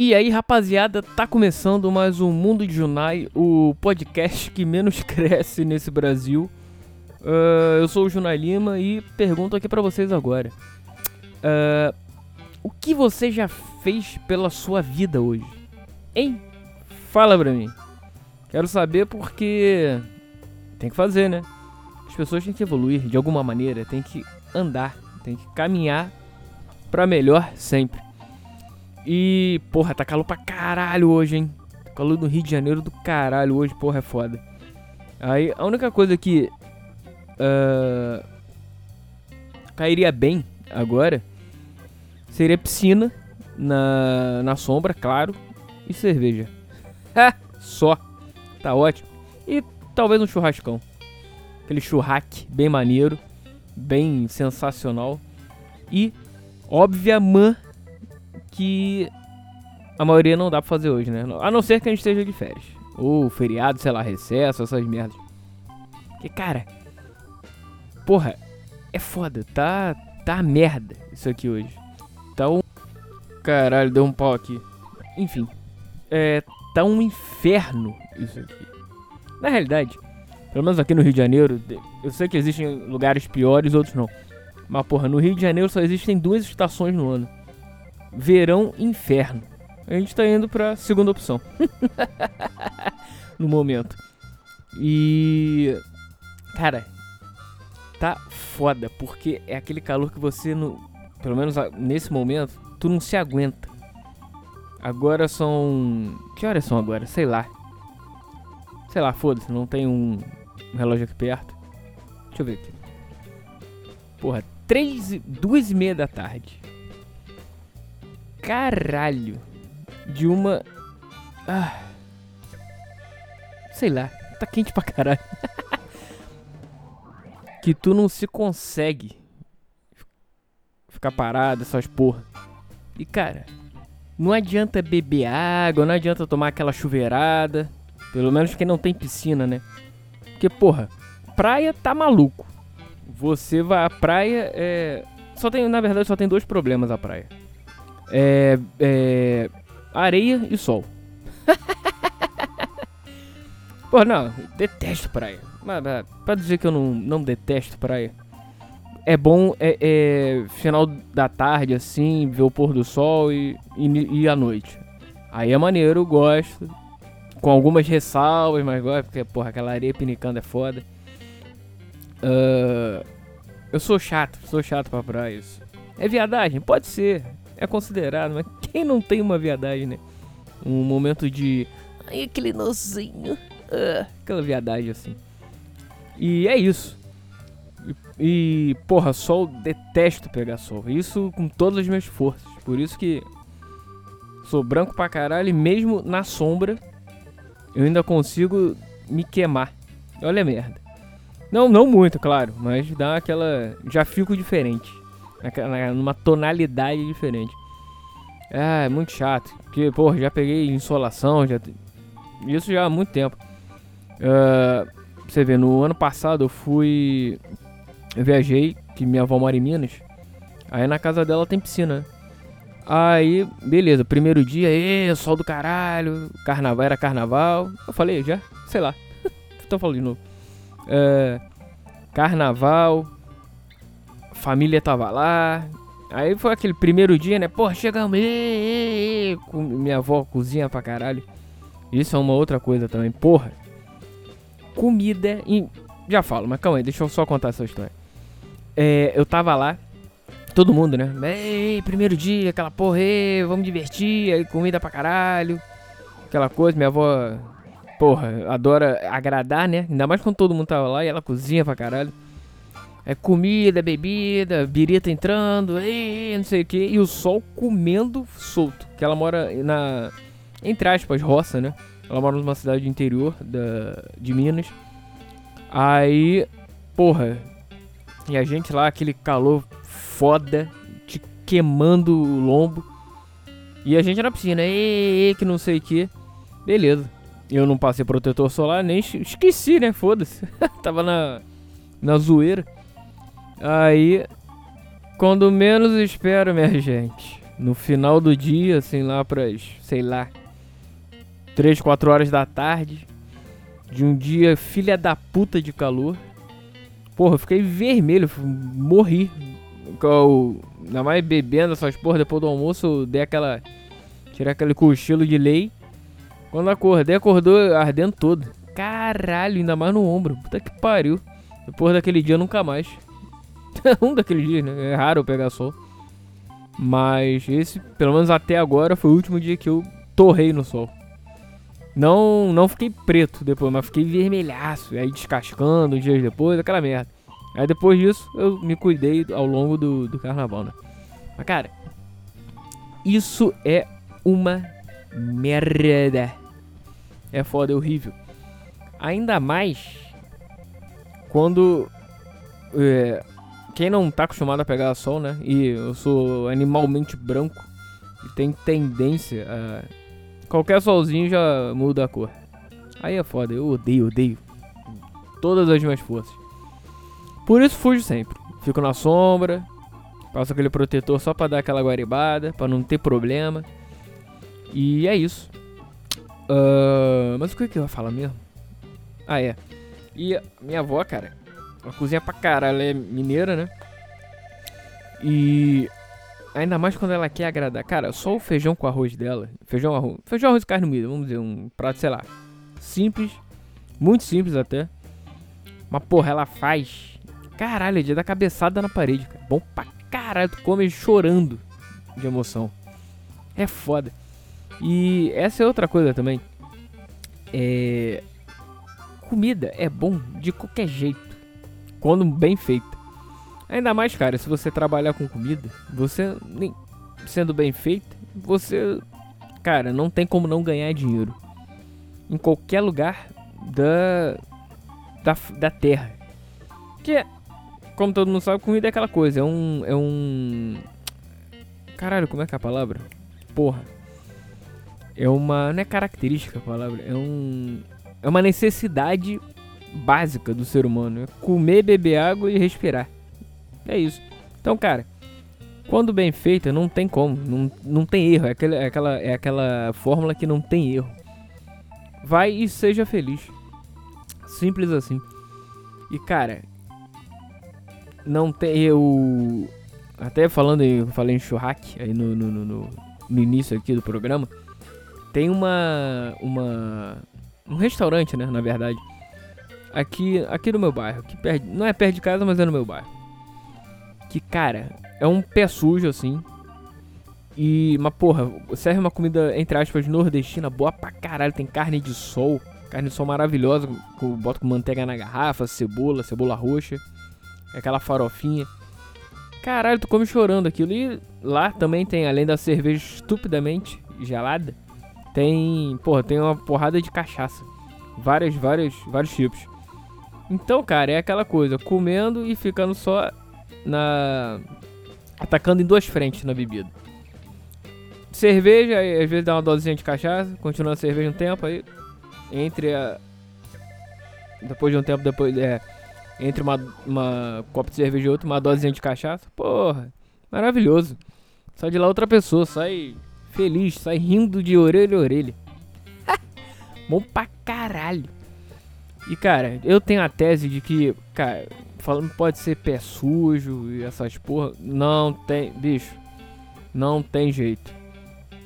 E aí, rapaziada, tá começando mais um Mundo de Junai, o podcast que menos cresce nesse Brasil. Uh, eu sou o Junai Lima e pergunto aqui pra vocês agora: uh, O que você já fez pela sua vida hoje? Hein? Fala pra mim. Quero saber porque tem que fazer, né? As pessoas têm que evoluir de alguma maneira, tem que andar, tem que caminhar pra melhor sempre. E, porra, tá calor pra caralho hoje, hein? Calor do Rio de Janeiro do caralho hoje, porra, é foda. Aí, a única coisa que uh, cairia bem agora seria piscina na, na sombra, claro, e cerveja. Só. Tá ótimo. E talvez um churrascão. Aquele churraque bem maneiro, bem sensacional. E, obviamente, que a maioria não dá pra fazer hoje, né? A não ser que a gente esteja de férias. Ou feriado, sei lá, recesso, essas merdas. Que, cara, porra, é foda, tá, tá merda isso aqui hoje. Tá um... Caralho, deu um pau aqui. Enfim, é, tá um inferno isso aqui. Na realidade, pelo menos aqui no Rio de Janeiro, eu sei que existem lugares piores, outros não. Mas, porra, no Rio de Janeiro só existem duas estações no ano verão inferno. A gente tá indo pra segunda opção. no momento. E. Cara, tá foda, porque é aquele calor que você, no, pelo menos nesse momento, tu não se aguenta. Agora são. Que horas são agora? Sei lá. Sei lá, foda-se, não tem um, relógio aqui perto. Deixa eu ver aqui. Porra, três, duas e meia da tarde caralho de uma. Ah, sei lá, tá quente pra caralho. que tu não se consegue ficar parado, essas porra. E cara, não adianta beber água, não adianta tomar aquela chuveirada. Pelo menos quem não tem piscina, né? Porque, porra, praia tá maluco. Você vai à praia, é. Só tem, na verdade, só tem dois problemas a praia é, é, areia e sol. Pô, não, detesto praia. Mas, mas, pra dizer que eu não, não detesto praia, é bom é, é, final da tarde, assim, ver o pôr do sol e, e, e a noite. Aí é maneiro, eu gosto. Com algumas ressalvas, mas gosto, porque, porra, aquela areia pinicando é foda. Uh, eu sou chato, sou chato pra praia. Isso. É viadagem? Pode ser é considerado, mas quem não tem uma viadagem, né? Um momento de. Ai, aquele nozinho. Uh, aquela viadagem assim. E é isso. E, e, porra, sol, detesto pegar sol. Isso com todas as minhas forças. Por isso que sou branco pra caralho e mesmo na sombra eu ainda consigo me queimar. Olha a merda. Não, não muito, claro, mas dá aquela. Já fico diferente numa tonalidade diferente. Ah, é muito chato. Porque, porra, já peguei insolação, já. Isso já há muito tempo. Uh, você vê, no ano passado eu fui. Eu viajei, que minha avó mora em Minas. Aí na casa dela tem piscina. Aí, beleza, primeiro dia, ê, sol do caralho, carnaval, era carnaval. Eu falei, já? Sei lá. então falando de novo. Uh, carnaval, família tava lá. Aí foi aquele primeiro dia, né? Porra, chegamos. Ê, minha avó cozinha pra caralho. Isso é uma outra coisa também. Porra. Comida. E... Já falo, mas calma aí, deixa eu só contar essa história. É, eu tava lá. Todo mundo, né? Ei, primeiro dia, aquela porra, ei, vamos divertir. Aí comida pra caralho. Aquela coisa, minha avó. Porra, adora agradar, né? Ainda mais quando todo mundo tava lá e ela cozinha pra caralho. É comida, bebida, birita entrando, e não sei o que, e o sol comendo solto. Que ela mora na. Entre aspas, roça, né? Ela mora numa cidade interior da, de Minas. Aí, porra. E a gente lá, aquele calor foda, te queimando o lombo. E a gente na piscina, e, que não sei o que. Beleza. Eu não passei protetor solar, nem esqueci, né? Foda-se. Tava na, na zoeira. Aí, quando menos espero, minha gente, No final do dia, assim, lá pras, sei lá, 3, 4 horas da tarde. De um dia filha da puta de calor. Porra, eu fiquei vermelho, morri. Ainda mais bebendo essas porra, depois do almoço eu dei aquela. Tirei aquele cochilo de lei. Quando acordei, acordou ardendo todo. Caralho, ainda mais no ombro. Puta que pariu. Depois daquele dia, nunca mais. um daqueles dias, né? É raro eu pegar sol. Mas esse, pelo menos até agora, foi o último dia que eu torrei no sol. Não, não fiquei preto depois, mas fiquei vermelhaço. Aí descascando dias depois, aquela merda. Aí depois disso, eu me cuidei ao longo do, do carnaval, né? Mas cara, isso é uma merda. É foda, é horrível. Ainda mais quando é, quem não tá acostumado a pegar sol, né? E eu sou animalmente branco e tem tendência a. Qualquer solzinho já muda a cor. Aí é foda, eu odeio, odeio. Todas as minhas forças. Por isso fujo sempre. Fico na sombra, passo aquele protetor só pra dar aquela guaribada, pra não ter problema. E é isso. Uh, mas o que, que eu ia falar mesmo? Ah, é. E minha avó, cara, ela cozinha pra caralho, ela é mineira, né? E ainda mais quando ela quer agradar. Cara, só o feijão com arroz dela. Feijão, arroz. Feijão, arroz e carne moída, vamos dizer, um prato, sei lá. Simples. Muito simples até. Mas porra, ela faz. Caralho, é dia da cabeçada na parede, cara. Bom pra caralho, tu come chorando de emoção. É foda. E essa é outra coisa também. É. Comida é bom de qualquer jeito quando bem feita. Ainda mais, cara, se você trabalhar com comida, você nem sendo bem feita, você, cara, não tem como não ganhar dinheiro em qualquer lugar da da, da terra. Que como todo mundo sabe, comida é aquela coisa, é um é um Caralho, como é que é a palavra? Porra. É uma não é característica a palavra, é um é uma necessidade básica do ser humano. É comer, beber água e respirar. É isso. Então, cara, quando bem feita, não tem como. Não, não tem erro. É aquela, é, aquela, é aquela fórmula que não tem erro. Vai e seja feliz. Simples assim. E, cara, não tem. Eu. Até falando, eu falei em churraque aí no, no, no, no início aqui do programa. Tem uma. Uma. Um restaurante, né? Na verdade aqui, aqui no meu bairro. Que perto, não é perto de casa, mas é no meu bairro. Que, cara, é um pé sujo, assim. E, mas porra, serve uma comida, entre aspas, nordestina, boa pra caralho. Tem carne de sol, carne de sol maravilhosa. Com, boto com manteiga na garrafa, cebola, cebola roxa. Aquela farofinha. Caralho, tu come chorando aquilo. E lá também tem, além da cerveja estupidamente gelada, tem, porra, tem uma porrada de cachaça. Várias, várias, vários tipos. Então, cara, é aquela coisa, comendo e ficando só na. atacando em duas frentes na bebida. Cerveja, às vezes dá uma dosinha de cachaça, continua a cerveja um tempo, aí entre a. Depois de um tempo, depois. É. Entre uma, uma copa de cerveja e outra, uma dosinha de cachaça. Porra, maravilhoso. Sai de lá outra pessoa, sai feliz, sai rindo de orelha a orelha. Bom pra caralho. E cara, eu tenho a tese de que, cara, falando pode ser pé sujo e essas porra, não tem, bicho, não tem jeito.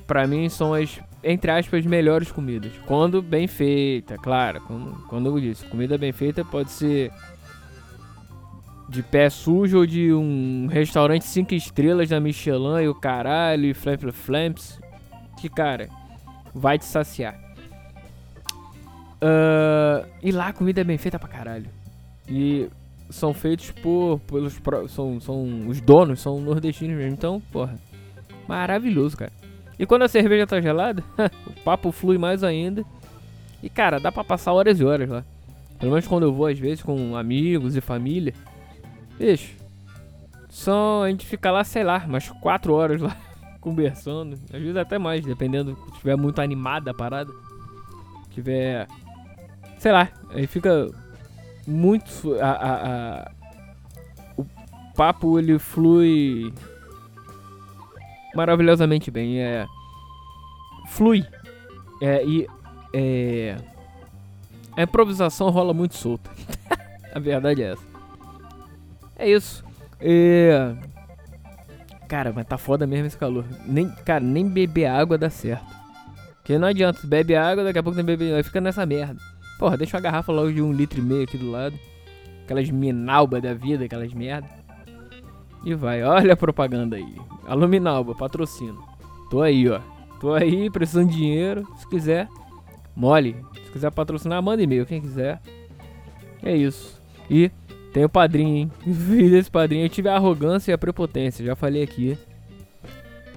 Pra mim são as, entre aspas, melhores comidas. Quando bem feita, claro, quando, quando eu disse, comida bem feita pode ser de pé sujo ou de um restaurante 5 estrelas da Michelin e o caralho e flamp flamps. Que cara, vai te saciar. Uh, e lá a comida é bem feita pra caralho. E são feitos por. pelos são, são Os donos são nordestinos mesmo. Então, porra. Maravilhoso, cara. E quando a cerveja tá gelada, o papo flui mais ainda. E cara, dá pra passar horas e horas lá. Pelo menos quando eu vou, às vezes, com amigos e família. Bicho. Só a gente fica lá, sei lá, umas 4 horas lá conversando. Às vezes até mais, dependendo se estiver muito animada a parada. Tiver sei lá, aí fica muito a, a, a, o papo ele flui maravilhosamente bem. É, flui. É, e é, a improvisação rola muito solta. a verdade é essa. É isso. É, cara, mas tá foda mesmo esse calor. Nem, cara, nem beber água dá certo. Porque não adianta, bebe água, daqui a pouco tem bebe. Aí fica nessa merda. Porra, deixa uma garrafa logo de um litro e meio aqui do lado. Aquelas minalba da vida, aquelas merda. E vai, olha a propaganda aí. Aluminalba, patrocínio. Tô aí, ó. Tô aí, precisando de dinheiro. Se quiser, mole. Se quiser patrocinar, manda e-mail, quem quiser. É isso. E tem o padrinho, hein? Fiz esse padrinho. Eu tive a arrogância e a prepotência, já falei aqui.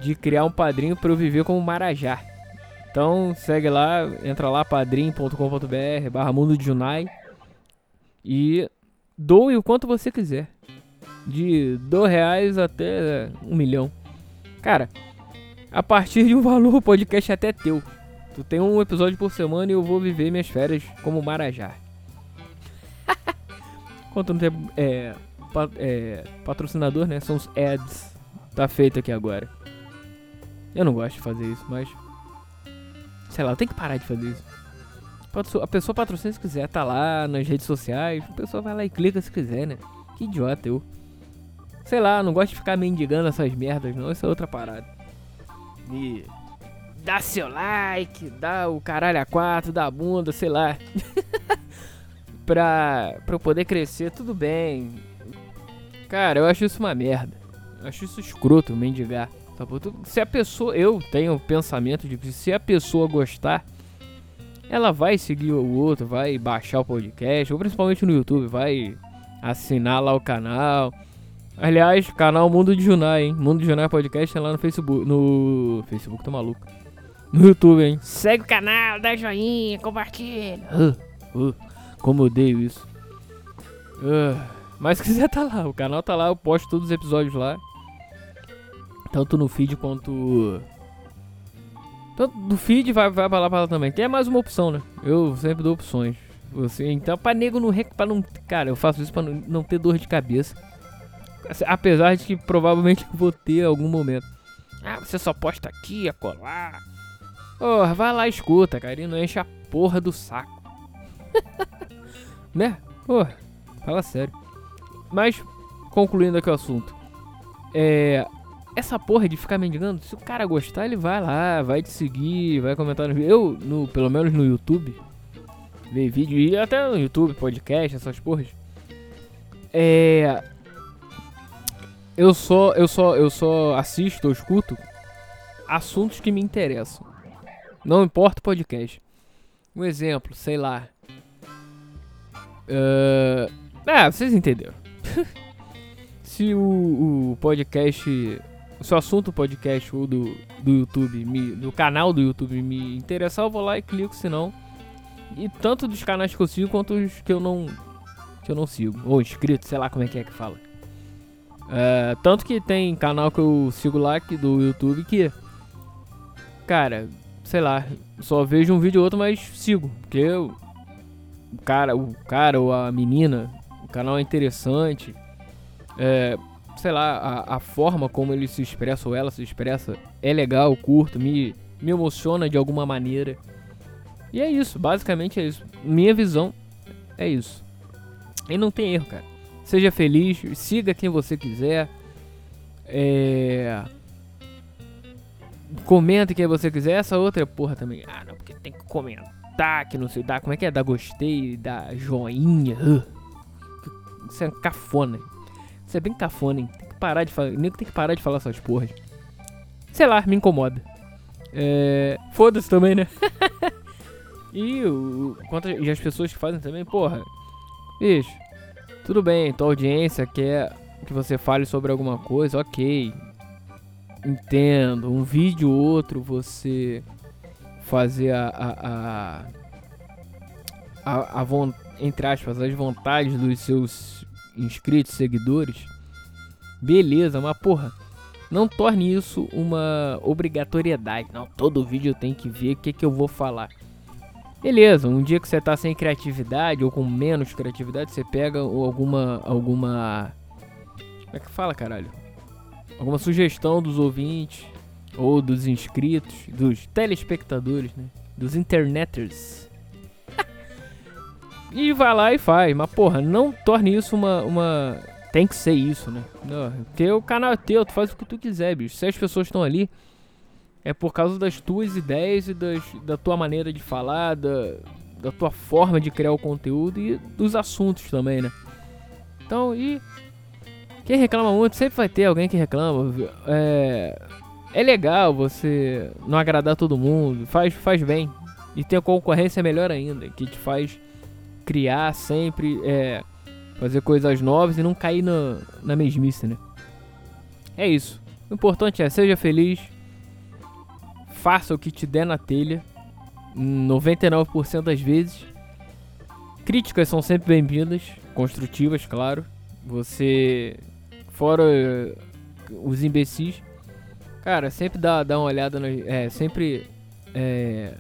De criar um padrinho para eu viver como Marajá. Então segue lá, entra lá padrim.com.br barra mundo de Junai e doe o quanto você quiser. De dois reais até um milhão. Cara, a partir de um valor o podcast é até teu. Tu tem um episódio por semana e eu vou viver minhas férias como Marajá. Quanto não tem é, é, patrocinador, né? São os ads. Tá feito aqui agora. Eu não gosto de fazer isso, mas Sei lá, tenho que parar de fazer isso. A pessoa patrocina se quiser, tá lá nas redes sociais. A pessoa vai lá e clica se quiser, né? Que idiota eu. Sei lá, não gosto de ficar mendigando essas merdas, não. Isso é outra parada. E. Dá seu like, dá o caralho a quatro, dá a bunda, sei lá. pra, pra eu poder crescer, tudo bem. Cara, eu acho isso uma merda. Eu acho isso escroto, mendigar. Tá se a pessoa. Eu tenho o pensamento de que se a pessoa gostar, ela vai seguir o outro, vai baixar o podcast, ou principalmente no YouTube, vai assinar lá o canal. Aliás, canal Mundo de Junai, hein? Mundo de Junai Podcast é lá no Facebook. No. Facebook, tô maluco. No YouTube, hein? Segue o canal, dá joinha, compartilha. Uh, uh, como eu odeio isso. Uh, mas se quiser tá lá, o canal tá lá, eu posto todos os episódios lá. Tanto no feed quanto. Tanto do feed vai, vai pra lá pra lá também. Tem mais uma opção, né? Eu sempre dou opções. Você, então, pra nego não, pra não. Cara, eu faço isso pra não, não ter dor de cabeça. Apesar de que provavelmente vou ter algum momento. Ah, você só posta aqui, a colar. Porra, vai lá escuta, cara. E não enche a porra do saco. né? Porra, fala sério. Mas, concluindo aqui o assunto. É, essa porra de ficar mendigando, se o cara gostar, ele vai lá, vai te seguir, vai comentar no vídeo. Eu, no, pelo menos no YouTube, ver vídeo e até no YouTube, podcast, essas porras. É. Eu só, eu só, eu só assisto, eu escuto assuntos que me interessam. Não importa o podcast. Um exemplo, sei lá. Uh... Ah, vocês entenderam. Se o, o podcast se o assunto podcast ou do, do YouTube, me, do canal do YouTube me interessar, eu vou lá e clico, senão. E tanto dos canais que eu sigo quanto os que eu não que eu não sigo. Ou inscrito, sei lá como é que é que fala. É, tanto que tem canal que eu sigo lá que, do YouTube que. Cara, sei lá, só vejo um vídeo ou outro, mas sigo. Porque eu, o cara, o cara ou a menina, o canal é interessante. É, sei lá, a, a, forma como ele se expressa ou ela se expressa é legal, curto, me, me emociona de alguma maneira. E é isso, basicamente é isso. Minha visão é isso. E não tem erro, cara. Seja feliz, siga quem você quiser. É. Comenta quem você quiser. Essa outra porra também. Ah, não, porque tem que comentar, que não sei. Dá, como é que é? Dar gostei, dar joinha. Uh. Isso é cafona. Isso é bem cafona, hein? Tem que parar de falar. Nem tem que parar de falar essas porras. Sei lá, me incomoda. É. Foda-se também, né? e o. Quanto, e as pessoas que fazem também, porra. Bicho, tudo bem, tua audiência quer que você fale sobre alguma coisa, ok. Entendo. Um vídeo ou outro você fazer a. a, a, a, a entre aspas, as vontades dos seus inscritos, seguidores, beleza, mas porra, não torne isso uma obrigatoriedade. Não, todo vídeo tenho que ver o que, que eu vou falar. Beleza, um dia que você tá sem criatividade ou com menos criatividade, você pega alguma. alguma. Como é que fala, caralho? Alguma sugestão dos ouvintes. Ou dos inscritos, dos telespectadores, né? Dos interneters. E vai lá e faz. Mas, porra, não torne isso uma. uma... Tem que ser isso, né? Não, o canal é teu, tu faz o que tu quiser, bicho. Se as pessoas estão ali, é por causa das tuas ideias e das, da tua maneira de falar, da, da tua forma de criar o conteúdo e dos assuntos também, né? Então, e. Quem reclama muito, sempre vai ter alguém que reclama. É, é legal você não agradar todo mundo, faz, faz bem. E ter concorrência é melhor ainda, que te faz criar sempre, é, fazer coisas novas e não cair na, na mesmice, né? É isso. O importante é, seja feliz, faça o que te der na telha, 99% das vezes. Críticas são sempre bem-vindas, construtivas, claro. Você, fora os imbecis, cara, sempre dá, dá uma olhada, no, é, sempre é,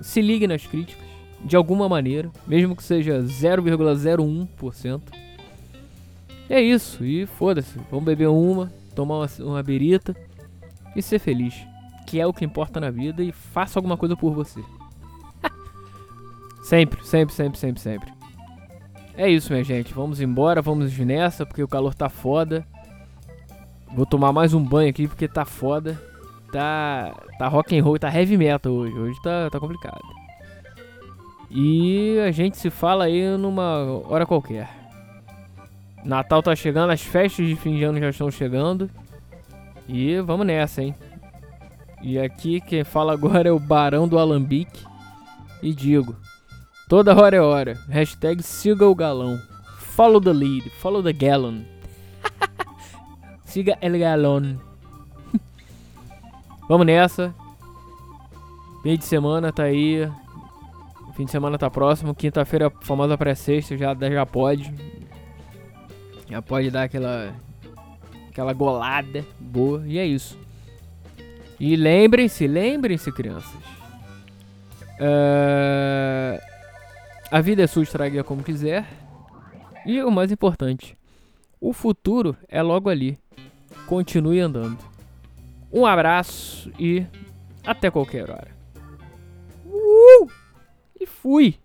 se ligue nas críticas, de alguma maneira, mesmo que seja 0,01%. É isso, e foda-se, vamos beber uma, tomar uma, uma berita e ser feliz, que é o que importa na vida, e faça alguma coisa por você. sempre, sempre, sempre, sempre, sempre. É isso, minha gente. Vamos embora, vamos nessa, porque o calor tá foda. Vou tomar mais um banho aqui porque tá foda. Tá, tá rock and roll, tá heavy metal hoje. Hoje tá, tá complicado. E a gente se fala aí numa hora qualquer. Natal tá chegando, as festas de fim de ano já estão chegando. E vamos nessa, hein? E aqui quem fala agora é o Barão do Alambique. E digo, Toda hora é hora. Hashtag siga o galão. Follow the lead. Follow the gallon. siga el galon. Vamos nessa. Meio de semana tá aí. Fim de semana tá próximo. Quinta-feira, famosa pré-sexta, já, já pode. Já pode dar aquela. Aquela golada boa. E é isso. E lembrem-se, lembrem-se, crianças. Uh, a vida é sua, estrague como quiser. E o mais importante, o futuro é logo ali. Continue andando. Um abraço e até qualquer hora. Uh! Fui!